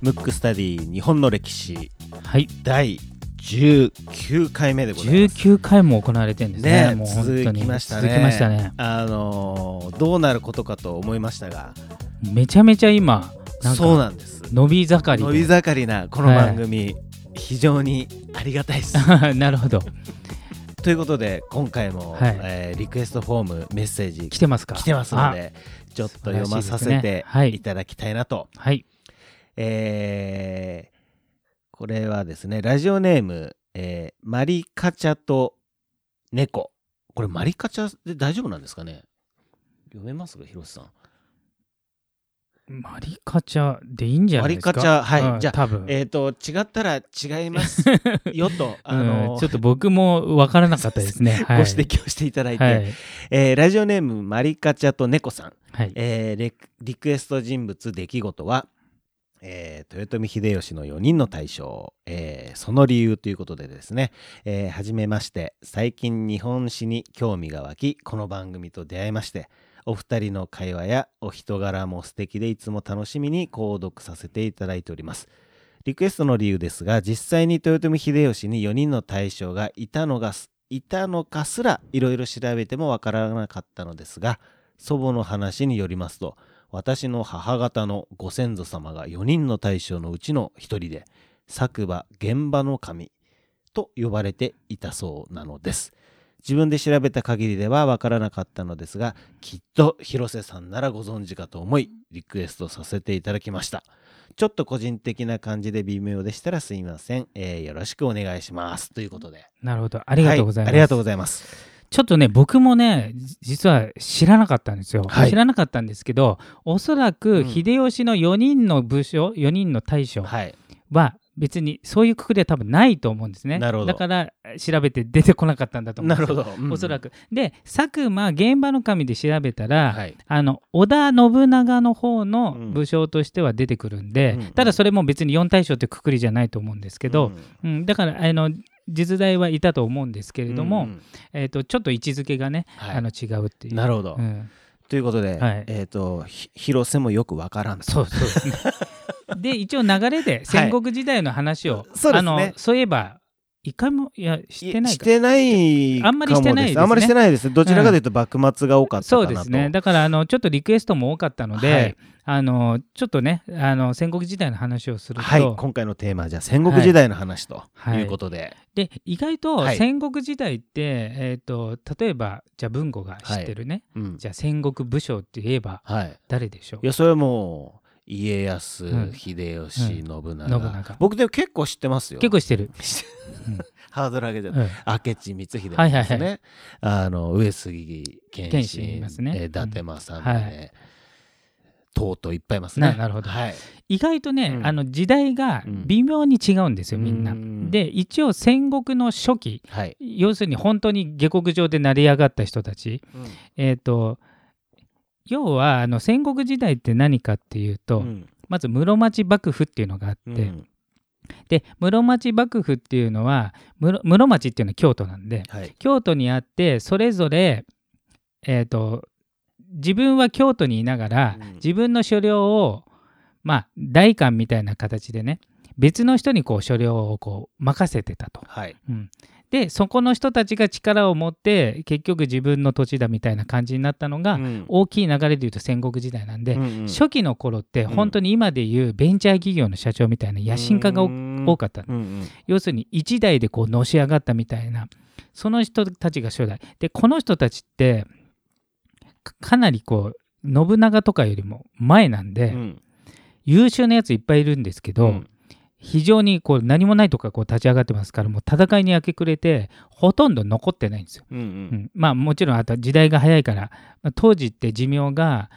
ムックスタディ日本の歴史はい。第19回目でございます。19回も行われてるんですね。ねもう本当に。続きましたね。続きましたね。あのーどうなることかと思いましたが、めちゃめちゃ今そうかなんです。伸び盛り伸び盛りなこの番組、非常にありがたいです。で なるほど。ということで今回も、はい。えーリクエストフォームメッセージ来てますか？来てますのでちょっと読まさせてい。いただきたいなと。はい。えーこれはですねラジオネーム、えーマリカチャと猫。これマリカチャで大丈夫なんですかね？読めますか？広瀬さん。マリカチャでいいんじゃないですか？マリカチャはい。うんじゃあ多分。えっ、と違ったら違いますよと。あのうんちょっと僕も分からなかったですね。ご はい、指摘をしていただいて、はい。えーラジオネームマリカチャと猫さん。はい。えーリクエスト人物出来事は、えー豊臣秀吉の4人の大将、えーその理由ということでですね、えーはじめまして。最近日本史に興味が湧きこの番組と出会いましてお二人の会話やお人柄も素敵でいつも楽しみに購読させていただいております。リクエストの理由ですが実際に豊臣秀吉に4人の大将がいたのがいたのかすらいろいろ調べてもわからなかったのですが祖母の話によりますと私の母方のご先祖様が4人の大将のうちの1人で作馬現場の神と呼ばれていたそうなのです。自分で調べた限りではわからなかったのですがきっと広瀬さんならご存知かと思いリクエストさせていただきました。ちょっと個人的な感じで微妙でしたらすいません、えーよろしくお願いします。ということで。なるほど。ありがとうございます。はありがとうございます。ちょっとね、僕もね、じ実は知らなかったんですよ。はい。知らなかったんですけど、おそらうくん。秀吉の4人の武将、4人の大将は別にそういうくくりは多分ないと思うんですね。なるほど。だから調べて出てこなかったんだと思うんですよ。なるほど、うんおそらく。で、佐久間現場の神で調べたら、はい。あの織田信長の方のうん。武将としては出てくるんで、うんただそれも別に4大将ってくくりじゃないと思うんですけど、うんうん。だからあの実在はいたと思うんですけれども、うんうん。えー、とちょっと位置づけがね、はい。あの違うっていう。なるほど、うん。ということで、はい。えっ、とひ広瀬もよくわからんと。そうそうですね。で一応流れで戦国時代の話を、そうですね。あのそういえば一回もいやしてないか。してないあんまりしてないですね。あんまりしてないです。ねどちらかというと幕末が多かったかなと、そうですね。だからあのちょっとリクエストも多かったので、はい。あのちょっとねあの戦国時代の話をすると、はい今回のテーマはじゃあ戦国時代の話とはい。い。うことで、で意外とはい。戦国時代って、えー、と例えばじゃあ文吾が知ってるね、うん。じゃあ戦国武将って言えばはい。誰でしょう？いやそれはもう家康、うん。秀吉、信長。信長。僕でも結構知ってますよ。結構知ってる、ハードル上げちゃったうん。明智光秀ですね、はいはいはい。あの上杉謙謙信信いますね。えー伊達政宗、はい。とうとういっぱいいますね。ななるほど。はい。意外とね、うん。あの時代が微妙に違うんですよ、みんな。うん。で一応戦国の初期はい、要するに本当に下克上で成り上がった人たち、えー、と要はあの戦国時代って何かっていうと、うん。まず室町幕府っていうのがあって、うん。で室町幕府っていうのは室室町っていうのは京都なんではい。京都にあってそれぞれ、えー、と自分は京都にいながら、うん。自分の所領をまあ代官みたいな形でね別の人にこう所領をこう任せてたと。はい。うんでそこの人たちが力を持って結局自分の土地だみたいな感じになったのが、うん。大きい流れでいうと戦国時代なんで、うんうん。初期の頃ってうん。本当に今でいうベンチャー企業の社長みたいな野心家が多かったの。うんうん。要するに一代でこうのし上がったみたいなその人たちが初代。でこの人たちってかかなりこう信長とかよりも前なんで、うん。優秀なやついっぱいいるんですけど、うん非常にこう何もないとかこう立ち上がってますからもう戦いに明け暮れてほとんど残ってないんですよ。うんううん。んまあもちろんあと時代が早いから、まあ当時って寿命が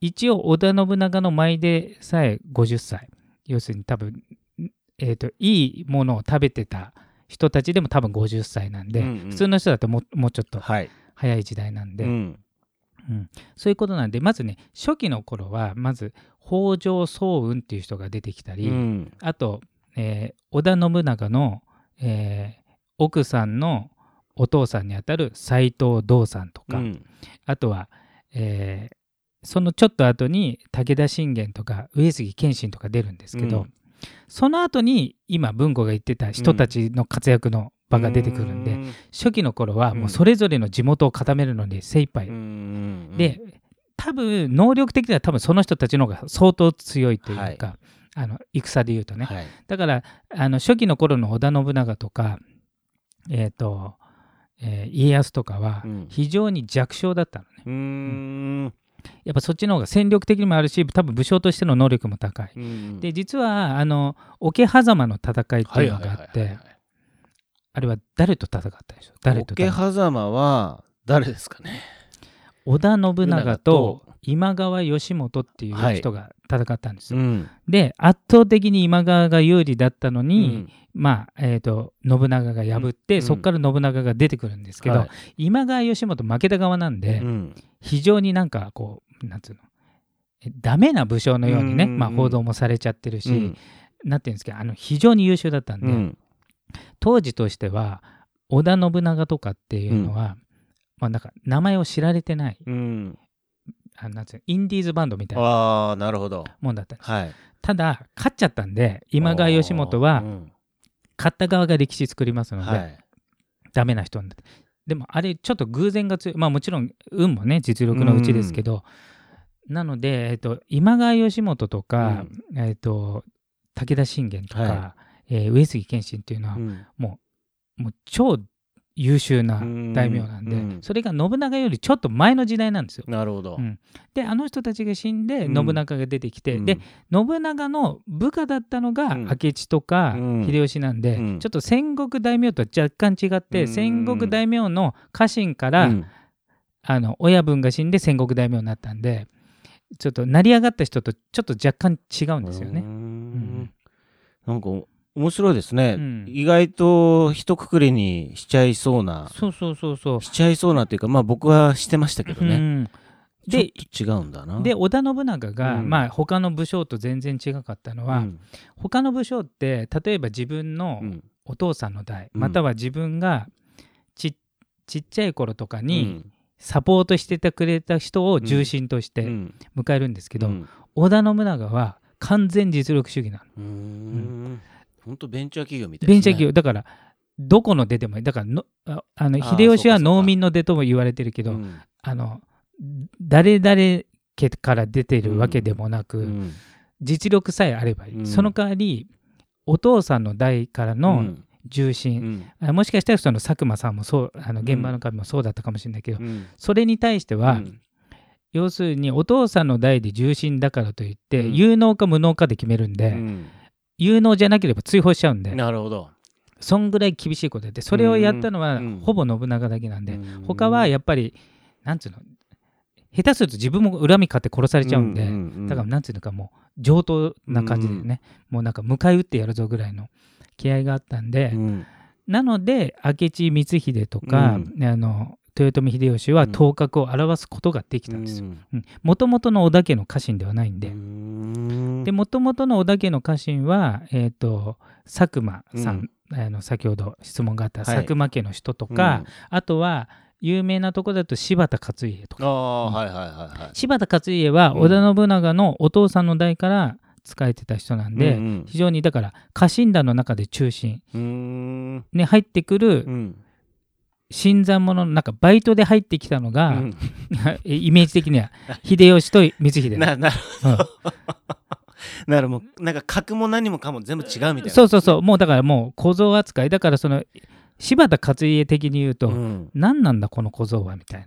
一応織田信長の前でさえ50歳。要するに多分、えー、といいものを食べてた人たちでも多分50歳なんで、うんうん。普通の人だとももうちょっとはい。早い時代なんで、うん。そういうことなんでまずね初期の頃はまず北条早雲っていう人が出てきたり、うん。あと、えー織田信長の、えー奥さんのお父さんにあたる斎藤道さんとか、うん。あとは、えーそのちょっと後に武田信玄とか上杉謙信とか出るんですけど、うん。その後に今文庫が言ってた人たちの活躍の場が出てくるんで、うん。初期の頃はもうそれぞれの地元を固めるのに精一杯、うん。で多分能力的には多分その人たちの方が相当強いというか、あの戦で言うとね、はい。だからあの初期の頃の織田信長とか、えーとえー家康とかはうん。非常に弱小だったのね。うーん。やっぱそっちの方が戦力的にもあるし多分武将としての能力も高い。うんで実はあの桶狭間の戦いっていうのがあってはいあれは誰と戦ったでしょ誰と桶狭間は誰ですかね？織田信長長と。と今川義元っていう人が戦ったんですよ。ん。で圧倒的に今川が有利だったのに、うん。まあえー、と信長が破って、うん。そこから信長が出てくるんですけど、はい。今川義元負けた側なんで、うん。非常になんかこうなんつうのえダメな武将のようにね、うん。まあ、報道もされちゃってるし、うん。なんていうんですかあの非常に優秀だったんで、うん。当時としては織田信長とかっていうのは、まあ、なんか名前を知られてないうん。あなんつうのインディーズバンドみたいなああなるほど。もんだったんです。はい。ただ勝っちゃったんで今川義元はうん。勝った側が歴史作りますので、はい。ダメな人になって。でもあれちょっと偶然が強いまあもちろん運もね実力のうちですけど、なので、えっと、今川義元とか、えっと、武田信玄とか、はえー上杉謙信っていうのは、うん。もう超優秀な大名なんで、うん。それが信長よりちょっと前の時代なんですよ。なるほど。うん。であの人たちが死んでうん。信長が出てきて、うん。で信長の部下だったのがうん。明智とかうん。秀吉なんで、うん。ちょっと戦国大名とは若干違って、うん。戦国大名の家臣から、うん。あの親分が死んで戦国大名になったんでちょっと成り上がった人とちょっと若干違うんですよね。なんか面白いですね、うん。意外と一括りにしちゃいそうな。そうそうそうそう。しちゃいそうなっていうかまあ僕はしてましたけどね、うん。でちょっと違うんだな。で織田信長が、うん。まあ他の武将と全然違かったのは、うん。他の武将って例えば自分のうん。お父さんの代、うん。または自分がちちっちゃい頃とかうにん。サポートしててくれた人を重心としてうん。迎えるんですけど、うん。織田信長は完全実力主義なの。本当ベンチャー企業みたいね。ベンチャー企業。だからどこの出でもいい。だからのああの秀吉は農民の出とも言われてるけど、うん。あの誰々家から出てるわけでもなく、うん。実力さえあればいい、うん。その代わりお父さんの代からうのん。重う心、ん。あもしかしたらその佐久間さんもそうあの現場の神もそうだったかもしれないけど、うん。それに対しては、うん。要するにお父さんの代で重心だからといって、うん。有能か無能かで決めるんで、うん有能じゃなければ追放しちゃうんで、なるほど。そんぐらい厳しいことやってそれをやったのは、うん。ほぼ信長だけなんで、うん。他はやっぱりなんつうの下手すると自分も恨み買って殺されちゃうんで、だからなんつうのかもう上等な感じでね、もうなんか迎え撃ってやるぞぐらいの気合があったんで、うん。なので明智光秀とか、うん。あの豊臣秀吉はうん。頭角を現すことができたんですよ。もともとの織田家の家臣ではないんで。でもともとの織田家の家臣は、えー、と佐久間さん、あの先ほど質問があったはい。佐久間家の人とか、あとは有名なとこだと柴田勝家とか。ああはいはいはいはい。柴田勝家はうん織田信長のお父さんの代から仕えてた人なんで、うんうん。非常にだから家臣団の中で中心。に入ってくるうん新参者のなんかバイトで入ってきたのが、うん。イメージ的には秀吉と光秀。ななるうん。なるもうなんか格も何もかも全部違うみたいな。そうそうそう。もうだからもう小僧扱い。だからその柴田勝家的に言うと、うん。何なんだこの小僧はみたいな。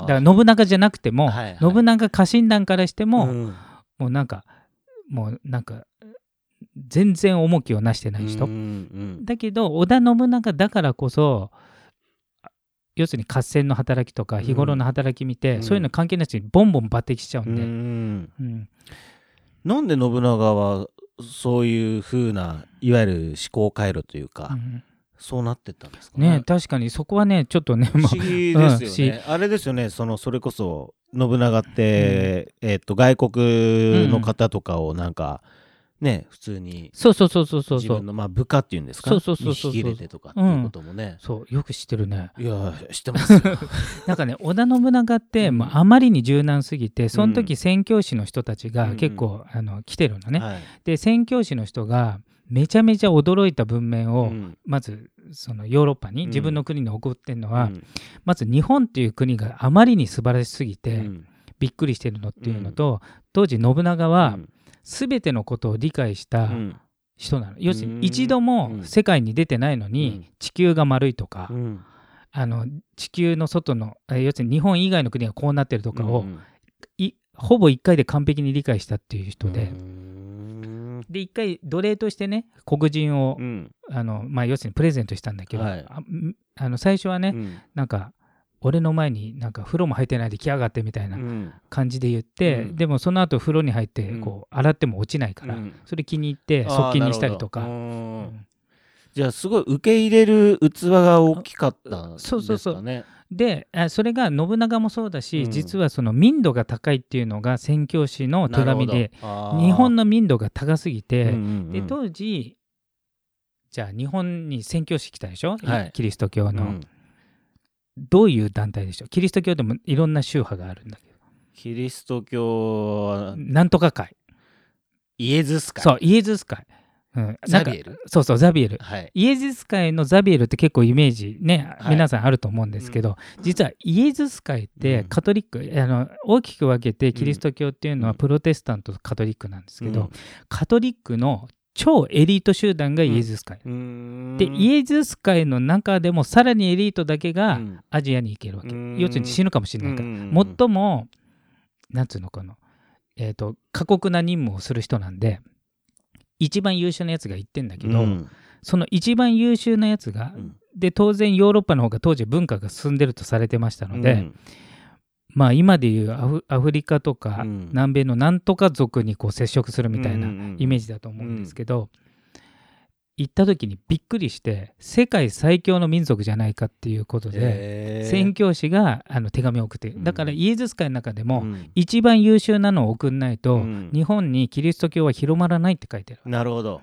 だから信長じゃなくても、はいはい。信長家臣団からしても、ん。もうなんかもうなんか全然重きをなしてない人、だけど織田信長だからこそ要するに合戦の働きとか日頃の働き見て、うん。そういうの関係ない人にボンボン抜擢しちゃううんで、ん。うん。なんで信長はそういう風ないわゆる思考回路というか、うんそうなってったんですかね？ね。確かにそこはねちょっとね不も思議ですよね。あれですよね、そのそれこそ信長って、えっと外国の方とかをなんか、ね普通に。そうそうそうそうそう。自分そうのまあ部下っていうんですか？そうそうそうそうに引き入れてとかっていうこともね、そう。よく知ってるね。いや知ってますよ。なんかね織田信長って、うん。まあ、あまりに柔軟すぎてその時宣教師の人たちが結構、あの来てるのね、はい。で宣教師の人がめちゃめちゃ驚いた文面を、うん。まずそのヨーロッパにうん。自分の国に送ってるのは、うん。まず日本っていう国があまりに素晴らしすぎて、うん。びっくりしてるのっていうのと、当時信長はうん全てのことを理解したうん。人なの、要するうん。に一度もうん。世界に出てないのうにん。地球が丸いとか、うん。あの地球の外のえ要するに日本以外の国がこうなってるとかを、ほぼ1回で完璧に理解したっていう人で、うん。で1回奴隷としてね黒人を、うん。あのまあ、要するにプレゼントしたんだけど、はい。あの最初はね、うん。なんか俺の前になんか風呂も入ってないで来やがってみたいなうん。感じで言って、うん。でもその後風呂に入ってうん。こう洗っても落ちないから、うん。それ気に入って側近にしたりとか。ううん。ん。じゃあすごい受け入れる器が大きかったんですかね。そうそうそう。であそれが信長もそうだし、うん。実はその民度が高いっていうのが宣教師の手紙で日本のの民度が高すぎて、うんうんうん。で当時じゃあ日本に宣教師来たでしょ、はい。キリスト教の、うんどういう団体でしょう？キリスト教でもいろんな宗派があるんだけど。キリスト教はなんとか会。イエズス会。そうイエズス会、うん、なんかザビエル？そうそうザビエル。はい。イエズス会のザビエルって結構イメージね、はい。皆さんあると思うんですけど、実はイエズス会ってうん。カトリック、あの大きく分けてキリスト教っていうのはうん。プロテスタントとカトリックなんですけど、うん。カトリックの超エリート集団がイエズス会、うーん。でイエズス会の中でもさらにエリートだけがうん。アジアに行けるわけ、うん。要するに死ぬかもしれないから、うん最もなんつうのかな。えっ、と過酷な任務をする人なんで一番優秀なやつが行ってんだけど、うん。その一番優秀なやつが、うん。で当然ヨーロッパの方が当時文化が進んでるとされてましたので、うんまあ今でいうアフアフリカとかうん。南米のなんとか族にこう接触するみたいなイメージだと思うんですけど、行った時にびっくりして世界最強の民族じゃないかっていうことで、宣教師があの手紙を送ってうん。だからイエズス会の中でも、うん。一番優秀なのを送んないと、うん。日本にキリスト教は広まらないって書いてある。なるほど。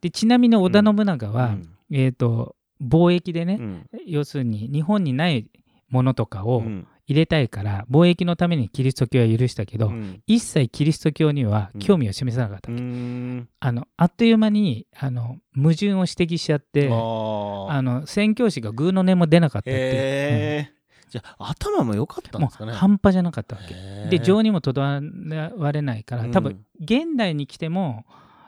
でちなみに織田信長は、うん。えー、と貿易でね、うん。要するに日本にないものとかをうん入れたいから、貿易のためにキリスト教は許したけど、うん。一切キリスト教には興味を示さなかったうわけ、ん。あのあっという間にあの矛盾を指摘しちゃってあの宣教師がグーの音も出なかったっていう、じゃあ頭も良かったうんですかね。半端じゃなかったわけ。で情にもとどわれないから多分うん現代に来ても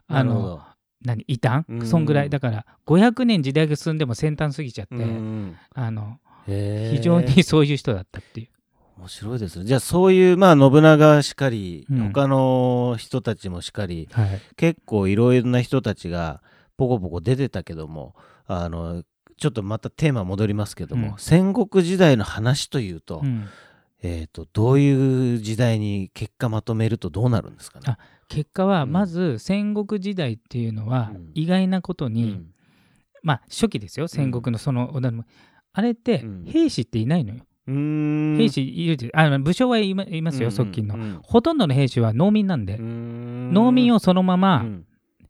あのなるほど。何異端、うん。そんぐらい。だから500年時代が進んでも先端過ぎちゃって、うん。あの非常にそういう人だったっていう。面白いですね。じゃあそういうまあ信長しかり、うん。他の人たちもしかりはい。結構いろいろな人たちがポコポコ出てたけどもあのちょっとまたテーマ戻りますけども、うん。戦国時代の話というと,、うん。えー、とどういう時代に結果まとめるとどうなるんですかね？あ結果はうん。まず戦国時代っていうのはうん。意外なことうに、ん。まあ初期ですよ。戦国のその織田信あれってうん。兵士っていないのよ、兵士いるであ武将はいますよ、側近の、うん。ほとんどの兵士は農民なんで、うん。農民をそのまうまん。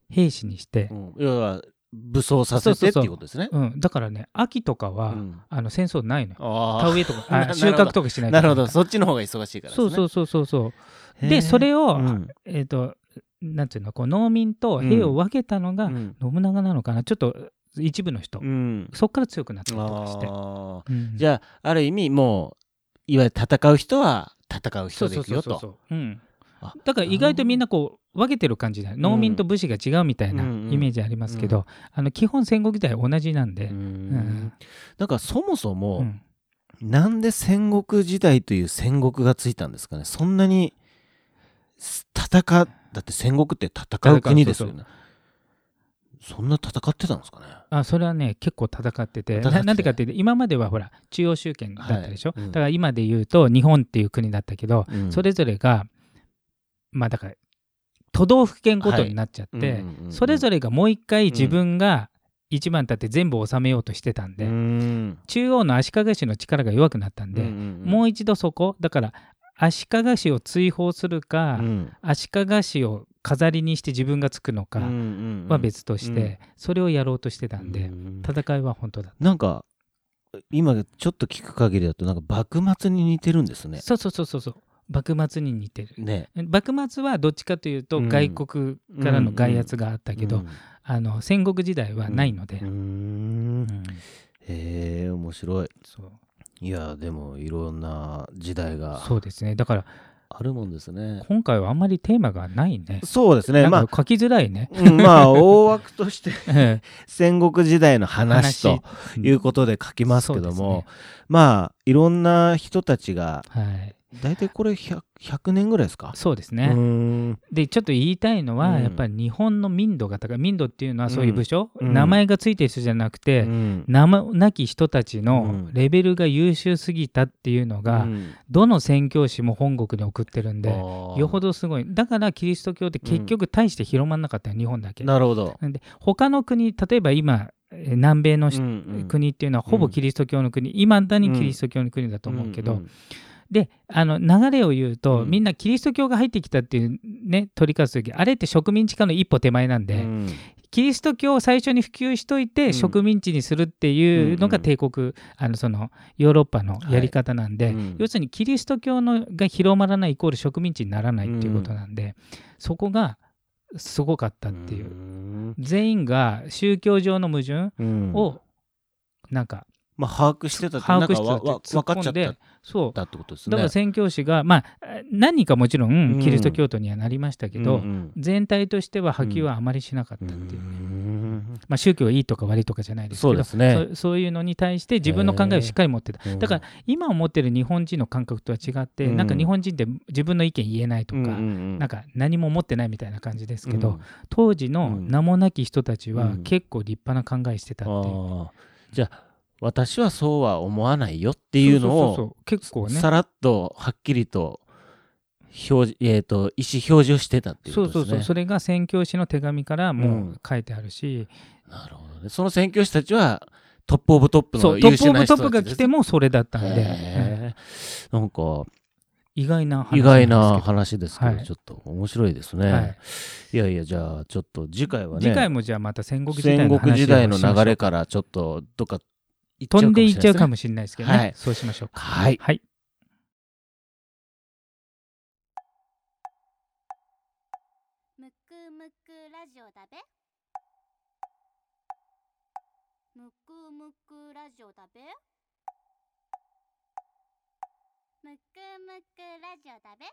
兵士にして。う、ん。要は武装させてっていうことですね。うん。だからね秋とかは、うん。あの戦争ないの田植えとか 収穫とかしないなるほど。うそっちの方が忙しいから。そうそうそうそうそう。でそれを、うん。えっ、となんていうのこう農民と兵を分けたのがうん。信長なのかな。ちょっと一部の人、うん。そっから強くなったりとかして、うんじゃあある意味もういわゆる戦う人は戦うそう人でいうくよと。だから意外とみんなこう分けてる感じだよ農民と武士が違うみたいなうんうん。イメージありますけど、あの基本戦国時代同じなんで、ううん。んなんかそもそも、うん。なんで戦国時代という戦国がついたんですかね。そんなに戦だって戦国って戦う国ですよねそんな戦ってたんですかね？あそれはね結構戦ってて。ななんでかっていうと今まではほら中央集権だったでしょ、はいうん。だから今で言うと日本っていう国だったけど、うん。それぞれがまあだから都道府県ごとになっちゃって、うんうんうんそれぞれがもう一回自分が一番立って全部治めようとしてたんで、うん。中央の足利氏の力が弱くなったんで、もう一度そこだから足利氏を追放するか、うん。足利氏を飾りにして自分がつくのかは別として、うん。それをやろうとしてたんで、うん。戦いは本当だっなんか今ちょっと聞く限りだとなんか幕末に似てるんですね。た。そうそうそうそうそう。幕末に似てる。ね。幕末はどっちかというとうん。外国からの外圧があったけど、うんあの戦国時代はないので、うん。ん。へえ面白い。そう。いやでもいろんな時代が。そうですね。だからあるもんですね。今回はあんまりテーマがないね。そうですね。まあ書きづらいね、うんまあ大枠として え戦国時代の話とえいうことで書きますけども、ね。まあいろんな人たちがはい大体これ 100, 100年ぐらいですか？そうですね、でちょっと言いたいのは、うん。やっぱり日本の民度が高い。民度っていうのはそういう部署、うん。名前がついてる人じゃなくて、うん。名もなき人たちうのん。レベルが優秀すぎたっていうのが、うん。どの宣教師も本国に送ってるんでよほどすごい。だからキリスト教って結局大して広まんなかったよ日本だけ。なるほど。で他の国例えば今えー南米のし、うんうん。国っていうのはほぼキリスト教の国。いま、だにキリスト教の国だと思うけど、んんであの流れを言うと、うん。みんなキリスト教が入ってきたっていうね取り勝つ時あれって植民地化の一歩手前なんで、うん。キリスト教を最初に普及しといて、うん。植民地にするっていうのがうんうん。帝国、あのそのヨーロッパのやり方なんで、はい。うん。要するにキリスト教のが広まらないイコール植民地にならないっていうことなんで、そこがすごかったっていう、ん。全員が宗教上の矛盾うん。をなんかまあ把握してた把握してた分かっちゃったそうだってことですね。だから宣教師がまあ何人かもちろうん。んキリスト教徒にはなりましたけど、うんうん。全体としては波及はあまりしなかったっていう、うん。まあ、宗教いいとか悪いとかじゃないですけどそうね。そそういうのに対して自分の考えをしっかり持ってた。うんだから今思ってる日本人の感覚とは違って、うん。なんか日本人って自分の意見言えないとか、うんうんうん。なんか何も持ってないみたいな感じですけど、うん。当時の名もなき人たちはうん。結構立派な考えしてたっていう。じゃあ私はそうは思わないよっていうのをそうそうそう。結構ね。さらっとはっきりと表示、えー、と意思表示をしてたっていうそうそうことですね。そうそれが宣教師の手紙からもう書いてあるし、なるほどね。その宣教師たちはトップオブトップそうトップオの優秀なブトップが人たちです来てもそれだったんで、うんへー。なんか意外な話意外な話ですけど、はい。ちょっと面白いですね。はい。い、やいやじゃあちょっと次回はね次回もじゃあまた戦国時代戦の話を国時代の流れからちょっとどっか行飛んでいっちゃうかももしれないですけどね、はい。そうしましょうか。はい。はい。むくむくラジオだべ。むくむくラジオだべ。むくむくラジオだべ